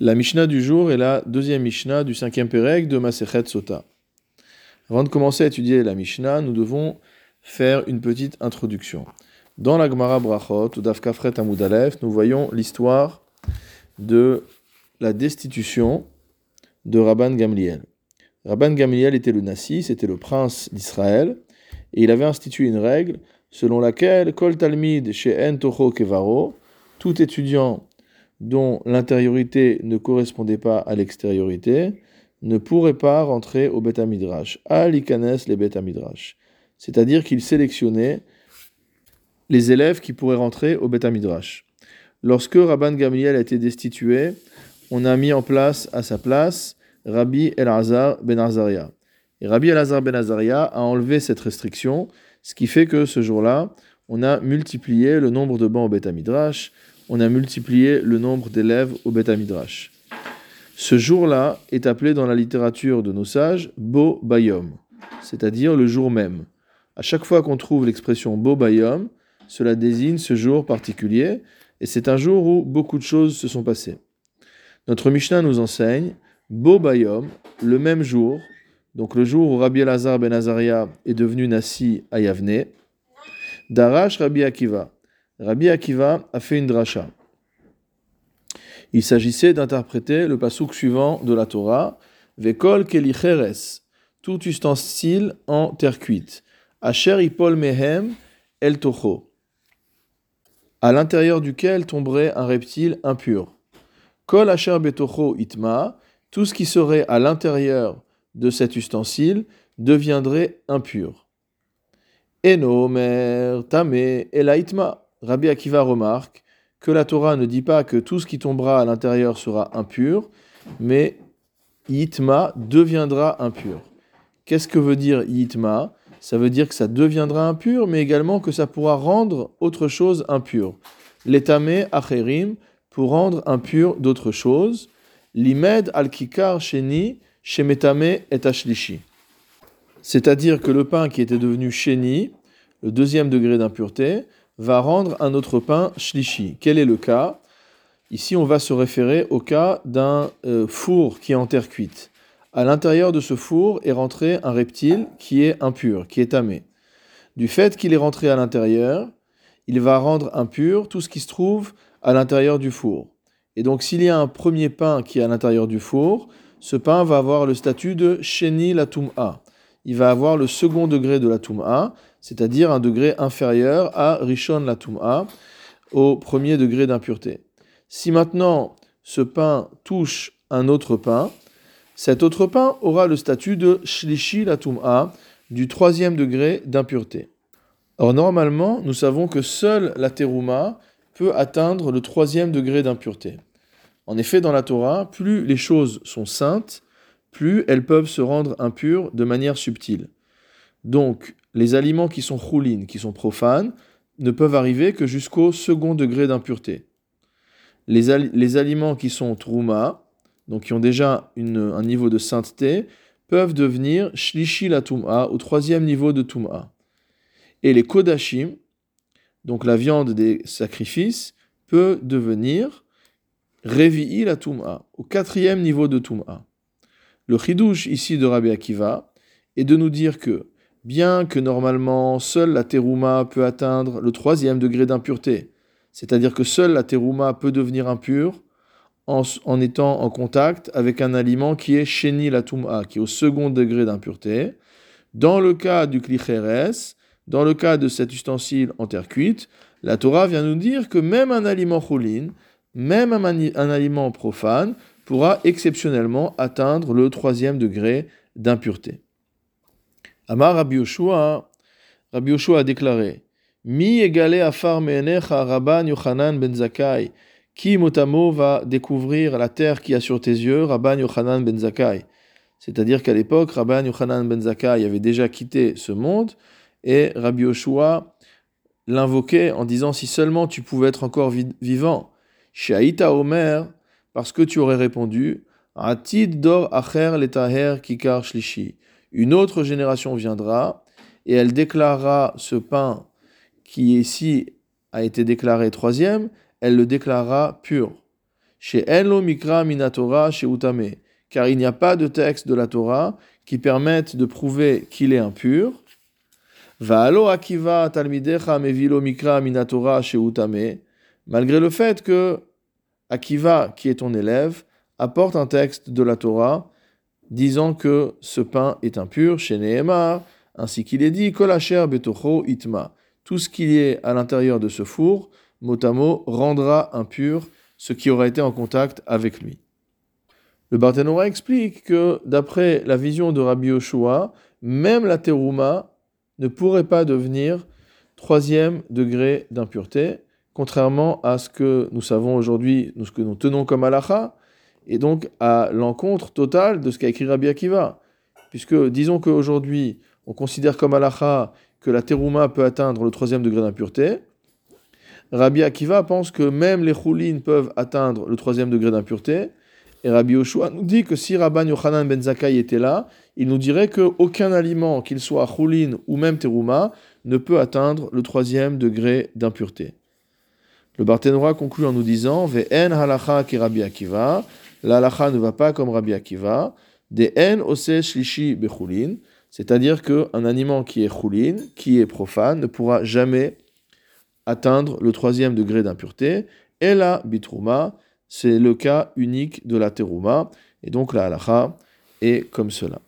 La Mishnah du jour est la deuxième Mishnah du cinquième Pérec de Masechet Sota. Avant de commencer à étudier la Mishnah, nous devons faire une petite introduction. Dans la Gemara Brachot, ou Dafkafret Amoudalef, nous voyons l'histoire de la destitution de Rabban Gamliel. Rabban Gamliel était le Nassi, c'était le prince d'Israël, et il avait institué une règle selon laquelle Kol Talmid chez tout étudiant dont l'intériorité ne correspondait pas à l'extériorité, ne pourrait pas rentrer au Beth Midrash. Les. C'est-à-dire qu'il sélectionnait les élèves qui pourraient rentrer au Beth Midrash. Lorsque Rabban Gamliel a été destitué, on a mis en place à sa place Rabbi Elazar ben Azaria. Et Rabbi Elazar ben Azaria a enlevé cette restriction, ce qui fait que ce jour-là, on a multiplié le nombre de bancs au Beth Midrash, on a multiplié le nombre d'élèves au Beth Midrash. Ce jour-là est appelé dans la littérature de nos sages Bo Bayom, c'est-à-dire le jour même. À chaque fois qu'on trouve l'expression Bo Bayom, cela désigne ce jour particulier, et c'est un jour où beaucoup de choses se sont passées. Notre Mishnah nous enseigne Bo Bayom, le même jour, donc le jour où Rabbi Elazar ben Azaria est devenu Nassi à Yavne, Darash Rabbi Akiva, Rabbi Akiva a fait une dracha. Il s'agissait d'interpréter le pasouk suivant de la Torah, Vekol kelicheres, tout ustensile en terre cuite, Asher ipol mehem el tocho, à l'intérieur duquel tomberait un reptile impur. Kol asher betocho itma, tout ce qui serait à l'intérieur de cet ustensile deviendrait impur. Enomer tame elaitma, Rabbi Akiva remarque que la Torah ne dit pas que tout ce qui tombera à l'intérieur sera impur, mais Yitma deviendra impur. Qu'est-ce que veut dire Yitma? Ça veut dire que ça deviendra impur, mais également que ça pourra rendre autre chose impur. L'étamé acherim pour rendre impur d'autres choses. L'imed al-kikar sheni shemetame et ashlishi. C'est-à-dire que le pain qui était devenu sheni, le deuxième degré d'impureté, va rendre un autre pain shlishi. Quel est le cas? Ici, on va se référer au cas d'un euh, four qui est en terre cuite. À l'intérieur de ce four est rentré un reptile qui est impur, qui est tamé. Du fait qu'il est rentré à l'intérieur, il va rendre impur tout ce qui se trouve à l'intérieur du four. Et donc, s'il y a un premier pain qui est à l'intérieur du four, ce pain va avoir le statut de sheni la tum'a. Il va avoir le second degré de la tum'a, c'est-à-dire un degré inférieur à Rishon la Tum'a, au premier degré d'impureté. Si maintenant ce pain touche un autre pain, cet autre pain aura le statut de Shlishi la Tum'a, du troisième degré d'impureté. Or, normalement, nous savons que seule la terouma peut atteindre le troisième degré d'impureté. En effet, dans la Torah, plus les choses sont saintes, plus elles peuvent se rendre impures de manière subtile. Donc, les aliments qui sont choulines, qui sont profanes, ne peuvent arriver que jusqu'au second degré d'impureté. Les, aliments qui sont trouma, donc qui ont déjà un niveau de sainteté, peuvent devenir shlishi la tum'a, au troisième niveau de tum'a. Et les kodashim, donc la viande des sacrifices, peut devenir revi'i la tum'a, au quatrième niveau de tum'a. Le chidouche ici de Rabbi Akiva est de nous dire que bien que normalement seule la terouma peut atteindre le troisième degré d'impureté, c'est-à-dire que seule la terouma peut devenir impure en, étant en contact avec un aliment qui est sheni la qui est au second degré d'impureté. Dans le cas du klicheres, dans le cas de cet ustensile en terre cuite, la Torah vient nous dire que même un aliment choline, même un aliment profane, pourra exceptionnellement atteindre le troisième degré d'impureté. Amar Rabbi Yoshua, Rabbi a déclaré Mi égale afar meenecha Rabban Yochanan ben Zakai. Qui motamo va découvrir la terre qui a sur tes yeux, Rabban Yochanan ben Zakai C'est-à-dire qu'à l'époque, Rabban Yochanan ben Zakai avait déjà quitté ce monde et Rabbi Yoshua l'invoquait en disant si seulement tu pouvais être encore vivant. Shaita Omer, parce que tu aurais répondu Atid dor acher letaher kikar shlishi une autre génération viendra et elle déclarera ce pain qui ici a été déclaré troisième, elle le déclarera pur. chez Enlo Mikra Minatora chez Utame, car il n'y a pas de texte de la Torah qui permette de prouver qu'il est impur. Va'alo Akiva Talmidecha Mevilo Mikra Minatora chez Utame, malgré le fait que Akiva, qui est ton élève, apporte un texte de la Torah disant que ce pain est impur chez Nehemar, ainsi qu'il est dit, Kolacher betocho itma. Tout ce qui est à l'intérieur de ce four, motamo, rendra impur ce qui aura été en contact avec lui. Le Barthénora explique que d'après la vision de Rabbi Yoshua, même la terouma ne pourrait pas devenir troisième degré d'impureté, contrairement à ce que nous savons aujourd'hui, ce que nous tenons comme halacha, et donc à l'encontre totale de ce qu'a écrit Rabbi Akiva. Puisque disons qu'aujourd'hui, on considère comme halacha que la terouma peut atteindre le troisième degré d'impureté. Rabbi Akiva pense que même les choulines peuvent atteindre le troisième degré d'impureté. Et Rabbi Yoshua nous dit que si Rabban Yochanan ben Zakkai était là, il nous dirait qu'aucun aliment, qu'il soit choulin ou même terouma, ne peut atteindre le troisième degré d'impureté. Le Barthénora conclut en nous disant Ve'en halacha ki Rabbi Akiva, l'halacha ne va pas comme Rabbi Akiva, de en ose shlishi bechulin, c'est-à-dire qu'un aliment qui est choulin, qui est profane, ne pourra jamais atteindre le troisième degré d'impureté. Et la bitrouma, c'est le cas unique de la terouma, et donc la halacha est comme cela.